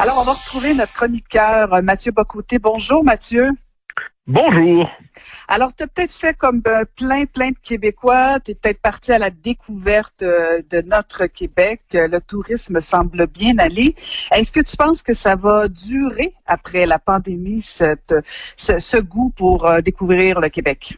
Alors, on va retrouver notre chroniqueur euh, Mathieu Bocoté. Bonjour Mathieu. Bonjour. Alors, tu as peut-être fait comme euh, plein, plein de Québécois. Tu es peut-être parti à la découverte euh, de notre Québec. Le tourisme semble bien aller. Est-ce que tu penses que ça va durer après la pandémie, cette, ce, ce goût pour découvrir le Québec?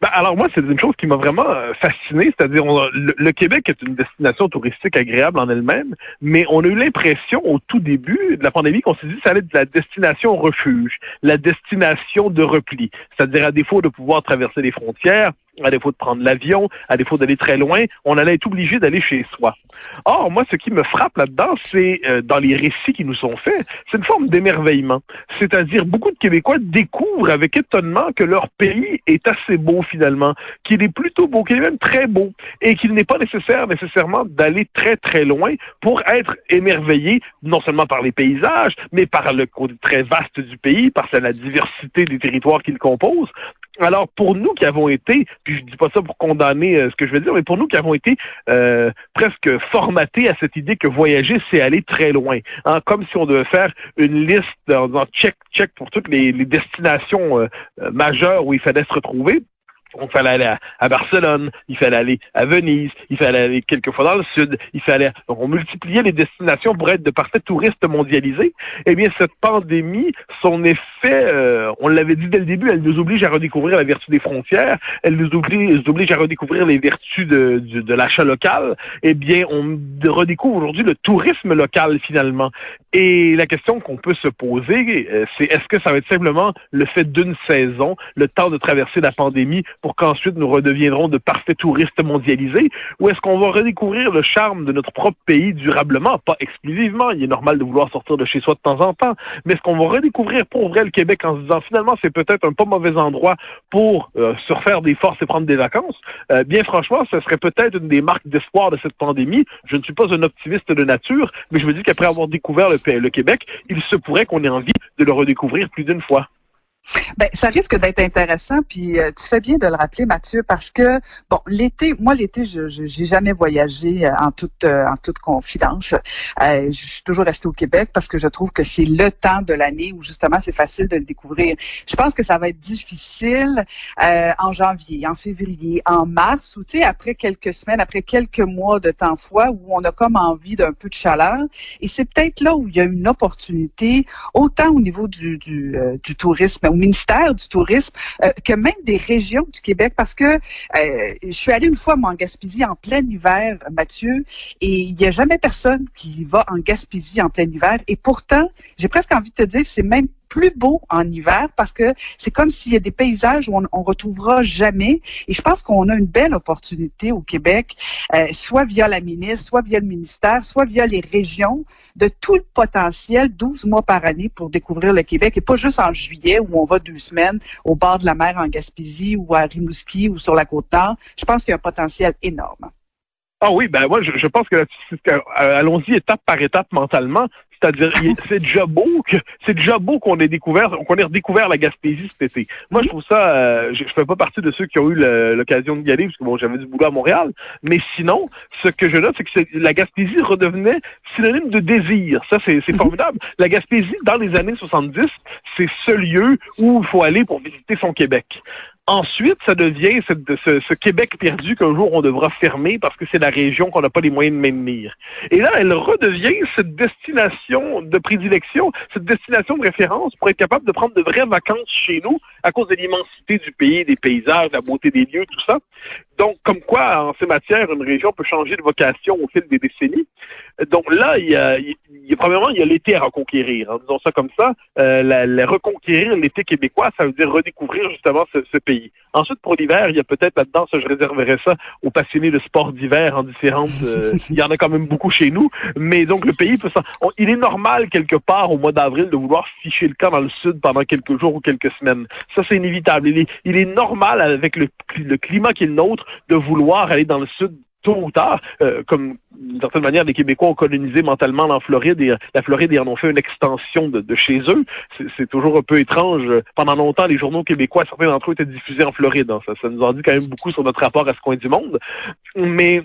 Ben, alors moi, c'est une chose qui m'a vraiment euh, fasciné, c'est-à-dire le, le, Québec est une destination touristique agréable en elle-même, mais on a eu l'impression au tout début de la pandémie qu'on s'est dit que ça allait être la destination refuge, la destination de repli, c'est-à-dire à défaut de pouvoir traverser les frontières, à défaut de prendre l'avion, à défaut d'aller très loin, on allait être obligé d'aller chez soi. Or, moi, ce qui me frappe là-dedans, c'est euh, dans les récits qui nous sont faits, c'est une forme d'émerveillement. C'est-à-dire, beaucoup de Québécois découvrent avec étonnement que leur pays est assez beau finalement, qu'il est plutôt beau, qu'il est même très beau, et qu'il n'est pas nécessaire nécessairement d'aller très très loin pour être émerveillé, non seulement par les paysages, mais par le côté très vaste du pays, par la diversité des territoires qu'il compose. Alors, pour nous qui avons été, puis je dis pas ça pour condamner euh, ce que je veux dire, mais pour nous qui avons été euh, presque formatés à cette idée que voyager, c'est aller très loin. Hein, comme si on devait faire une liste en check, check pour toutes les, destinations euh, majeures où il fallait se retrouver. Il fallait aller à, Barcelone, il fallait aller à Venise, il fallait aller quelquefois dans le sud, il fallait donc on multipliait les destinations pour être de parfaits touristes mondialisés. Eh bien, cette pandémie, son effet, euh, on l'avait dit dès le début, elle nous oblige à redécouvrir la vertu des frontières, elle nous oblige, nous oblige à redécouvrir les vertus de, de, l'achat local. Eh bien, on redécouvre aujourd'hui le tourisme local finalement. Et la question qu'on peut se poser, euh, c'est est-ce que ça va être simplement le fait d'une saison, le temps de traverser la pandémie pour qu'ensuite nous redeviendrons de parfaits touristes mondialisés, ou est-ce qu'on va redécouvrir le charme de notre propre pays durablement, pas exclusivement, il est normal de vouloir sortir de chez soi de temps en temps, mais est-ce qu'on va redécouvrir pour vrai le Québec en se disant finalement c'est peut-être un pas mauvais endroit pour euh, se refaire des forces et prendre des vacances? Euh, bien franchement, ce serait peut-être une des marques d'espoir de cette pandémie. Je ne suis pas un optimiste de nature, mais je me dis qu'après avoir découvert le, le Québec, il se pourrait qu'on ait envie de le redécouvrir plus d'une fois. Ben, ça risque d'être intéressant, puis euh, tu fais bien de le rappeler, Mathieu, parce que bon, l'été, moi l'été, je j'ai jamais voyagé euh, en toute euh, en toute confidence. je suis toujours restée au Québec parce que je trouve que c'est le temps de l'année où justement c'est facile de le découvrir. Je pense que ça va être difficile en janvier, en février, en mars, ou tu sais après quelques semaines, après quelques mois de temps froid où on a comme envie d'un peu de chaleur. Et c'est peut-être là où il y a une opportunité, autant au niveau du du, du tourisme ministère du Tourisme euh, que même des régions du Québec, parce que euh, je suis allée une fois en Gaspésie en plein hiver, Mathieu, et il n'y a jamais personne qui va en Gaspésie en plein hiver. Et pourtant, j'ai presque envie de te dire, c'est même plus beau en hiver parce que c'est comme s'il y a des paysages où on, on retrouvera jamais. Et je pense qu'on a une belle opportunité au Québec, euh, soit via la ministre, soit via le ministère, soit via les régions, de tout le potentiel, 12 mois par année pour découvrir le Québec et pas juste en juillet où on va deux semaines au bord de la mer en Gaspésie ou à Rimouski ou sur la côte nord. Je pense qu'il y a un potentiel énorme. Ah oui, ben moi je, je pense que euh, allons-y étape par étape mentalement. C'est-à-dire, c'est déjà beau que c'est déjà beau qu'on ait découvert, qu'on ait redécouvert la Gaspésie cet été. Moi, je trouve ça, euh, je, je fais pas partie de ceux qui ont eu l'occasion de y aller parce que bon, j'avais du boulot à Montréal. Mais sinon, ce que je note, c'est que la Gaspésie redevenait synonyme de désir. Ça, c'est mhm. formidable. La Gaspésie, dans les années 70, c'est ce lieu où il faut aller pour visiter son Québec. Ensuite, ça devient ce, Québec perdu qu'un jour on devra fermer parce que c'est la région qu'on n'a pas les moyens de maintenir. Et là, elle redevient cette destination de prédilection, cette destination de référence pour être capable de prendre de vraies vacances chez nous à cause de l'immensité du pays, des paysages, la beauté des lieux, tout ça. Donc, comme quoi, en ces matières, une région peut changer de vocation au fil des décennies. Donc là, il y a, il y a premièrement, il y a l'été à reconquérir. Hein, disons ça comme ça. Euh, la, reconquérir l'été québécois, ça veut dire redécouvrir justement ce, pays. Ensuite, pour l'hiver, il y a peut-être là-dedans, ça, je réserverais ça aux passionnés de sport d'hiver en différentes. Euh, il y en a quand même beaucoup chez nous. Mais donc, le pays peut. il est normal quelque part au mois d'avril de vouloir ficher le camp dans le sud pendant quelques jours ou quelques semaines. Ça, c'est inévitable. Il est, il est normal avec le, le climat qui est le nôtre de vouloir aller dans le sud tôt ou tard, euh, comme d'une certaine manière, les Québécois ont colonisé mentalement la Floride et la Floride et en ont fait une extension de, chez eux. C'est toujours un peu étrange. Pendant longtemps, les journaux québécois, certains d'entre eux étaient diffusés en Floride. Hein. Ça, ça nous en dit quand même beaucoup sur notre rapport à ce coin du monde. Mais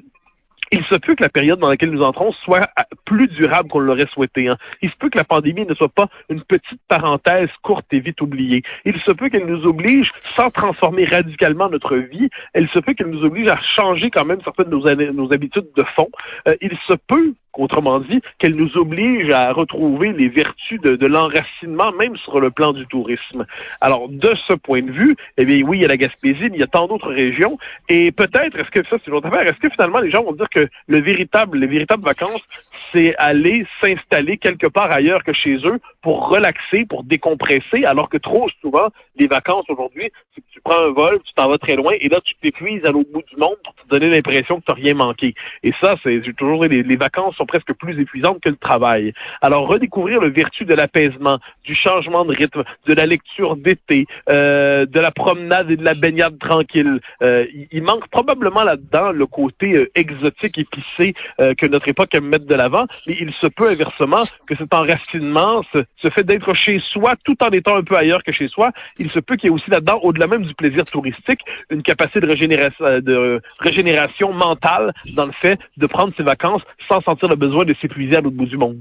il se peut que la période dans laquelle nous entrons soit plus durable qu'on l'aurait souhaité. Hein. Il se peut que la pandémie ne soit pas une petite parenthèse courte et vite oubliée. Il se peut qu'elle nous oblige, sans transformer radicalement notre vie, elle se peut qu'elle nous oblige à changer quand même certaines de nos, nos habitudes de fond. Euh, il se peut Autrement dit, qu'elle nous oblige à retrouver les vertus de, l'enracinement, même sur le plan du tourisme. Alors, de ce point de vue, eh bien, oui, il y a la Gaspésie, mais il y a tant d'autres régions. Et peut-être, est-ce que ça, c'est une autre affaire, est-ce que finalement, les gens vont dire que le véritable, les véritables vacances, c'est aller s'installer quelque part ailleurs que chez eux pour relaxer, pour décompresser, alors que trop souvent, les vacances aujourd'hui, c'est que tu prends un vol, tu t'en vas très loin, et là, tu t'épuises à l'autre bout du monde pour te donner l'impression que tu n'as rien manqué. Et ça, c'est toujours les, les vacances presque plus épuisante que le travail. Alors, redécouvrir le vertu de l'apaisement, du changement de rythme, de la lecture d'été, euh, de la promenade et de la baignade tranquille. Euh, il manque probablement là-dedans le côté euh, exotique, épicé que notre époque aime mettre de l'avant, mais il se peut inversement que cet enracinement, ce, fait d'être chez soi tout en étant un peu ailleurs que chez soi, il se peut qu'il y ait aussi là-dedans, au-delà même du plaisir touristique, une capacité de régénération, de régénération mentale dans le fait de prendre ses vacances sans sentir le besoin de s'épuiser à l'autre bout du monde.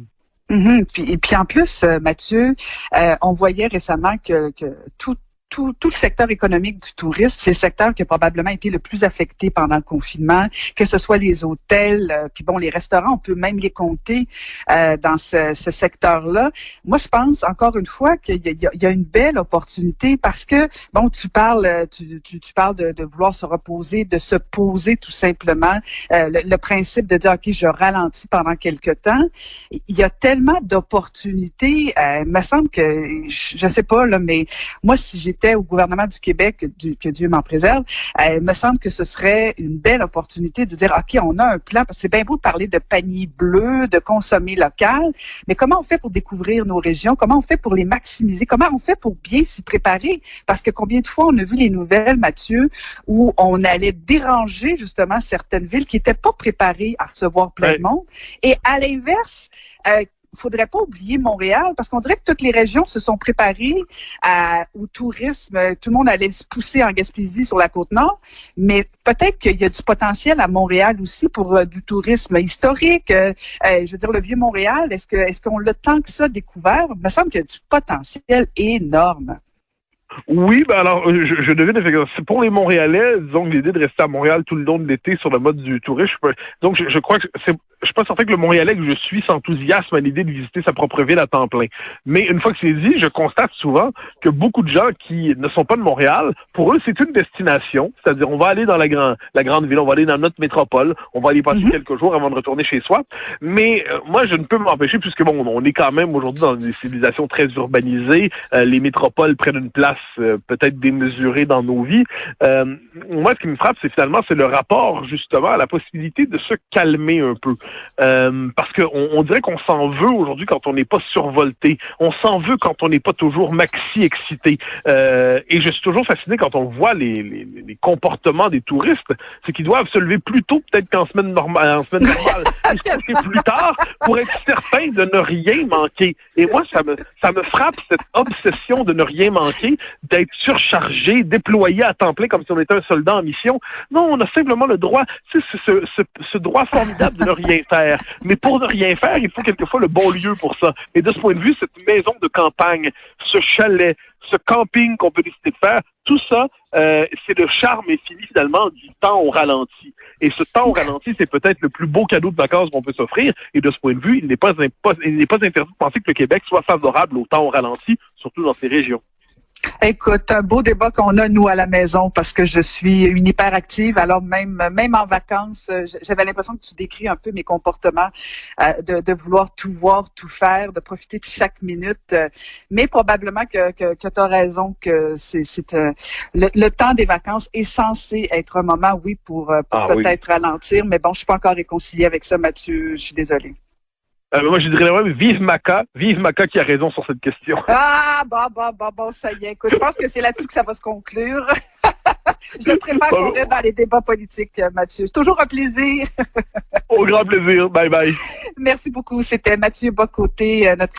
Mm-hmm. puis, et puis en plus, euh, Mathieu, euh, on voyait récemment que, que tout, tout, tout, le secteur économique du tourisme, c'est le secteur qui a probablement été le plus affecté pendant le confinement, que ce soit les hôtels, euh, puis bon, les restaurants, on peut même les compter euh, dans ce, ce secteur-là. Moi, je pense encore une fois qu'il y, y, a une belle opportunité parce que, bon, tu parles, tu, tu, tu parles de, de, vouloir se reposer, de se poser tout simplement. Euh, le, le, principe de dire, OK, je ralentis pendant quelque temps. Il y a tellement d'opportunités. Euh, il me semble que, je, ne sais pas, là, mais moi, si j'étais au gouvernement du Québec, que Dieu m'en préserve, euh, il me semble que ce serait une belle opportunité de dire, OK, on a un plan, parce que c'est bien beau de parler de panier bleu, de consommer local, mais comment on fait pour découvrir nos régions? Comment on fait pour les maximiser? Comment on fait pour bien s'y préparer? Parce que combien de fois on a vu les nouvelles, Mathieu, où on allait déranger justement certaines villes qui n'étaient pas préparées à recevoir plein de monde. Et à l'inverse, euh, faudrait pas oublier Montréal parce qu'on dirait que toutes les régions se sont préparées au tourisme. Tout le monde allait se pousser en Gaspésie sur la côte nord, mais peut-être qu'il y a du potentiel à Montréal aussi pour euh, du tourisme historique. Euh, euh, je veux dire, le vieux Montréal, est-ce que est-ce qu'on l'a tant que ça découvert? Il me semble qu'il y a du potentiel énorme. Oui, ben alors, je, devine effectivement. Pour les Montréalais, disons l'idée de rester à Montréal tout le long de l'été sur le mode du tourisme, donc je crois que c'est je suis pas certain que le Montréalais que je suis s'enthousiasme à l'idée de visiter sa propre ville à temps plein. Mais une fois que c'est dit, je constate souvent que beaucoup de gens qui ne sont pas de Montréal, pour eux, c'est une destination. C'est-à-dire, on va aller dans la, grand, la grande ville, on va aller dans notre métropole, on va aller passer mhm. quelques jours avant de retourner chez soi. Mais euh, moi, je ne peux m'empêcher, puisque bon, on est quand même aujourd'hui dans des civilisations très urbanisées. Euh, les métropoles prennent une place euh, peut-être démesurée dans nos vies. moi, ce qui me frappe, c'est finalement, c'est le rapport justement à la possibilité de se calmer un peu. Euh, parce qu'on on dirait qu'on s'en veut aujourd'hui quand on n'est pas survolté. On s'en veut quand on n'est pas toujours maxi excité. Euh, et je suis toujours fasciné quand on voit les, les, les comportements des touristes, c'est qu'ils doivent se lever plus tôt peut-être qu'en semaine normale, en semaine normale, et se plus tard pour être certain de ne rien manquer. Et moi, ça me ça me frappe cette obsession de ne rien manquer, d'être surchargé, déployé à temps plein comme si on était un soldat en mission. Non, on a simplement le droit, c'est ce, ce, ce droit formidable de ne rien Mais pour ne rien faire, il faut quelquefois le bon lieu pour ça. Et de ce point de vue, cette maison de campagne, ce chalet, ce camping qu'on peut décider de faire, tout ça, euh, c'est le charme et fini finalement du temps au ralenti. Et ce temps au ralenti, c'est peut-être le plus beau cadeau de vacances qu'on peut s'offrir. Et de ce point de vue, il n'est pas, il pas interdit de penser que le Québec soit favorable au temps au ralenti, surtout dans ces régions. Écoute, un beau débat qu'on a nous à la maison parce que je suis une hyperactive. Alors même même en vacances, euh, j'avais l'impression que tu décris un peu mes comportements euh, de, de, vouloir tout voir, tout faire, de profiter de chaque minute. Euh, mais probablement que, que, que tu as raison que c'est le, temps des vacances est censé être un moment, oui, pour, pour ah peut-être ralentir. Mais bon, je suis pas encore réconciliée avec ça, Mathieu. Je suis désolée. Euh, moi, je dirais même, vive Maca, vive Maca qui a raison sur cette question. Ah, bon, bon, bon, bon, ça y est. Écoute, je pense que c'est là-dessus que ça va se conclure. je préfère qu'on reste dans les débats politiques, euh, Mathieu. C'est toujours un plaisir. Au grand plaisir. Bye bye. Merci beaucoup. C'était Mathieu Bocoté, euh, notre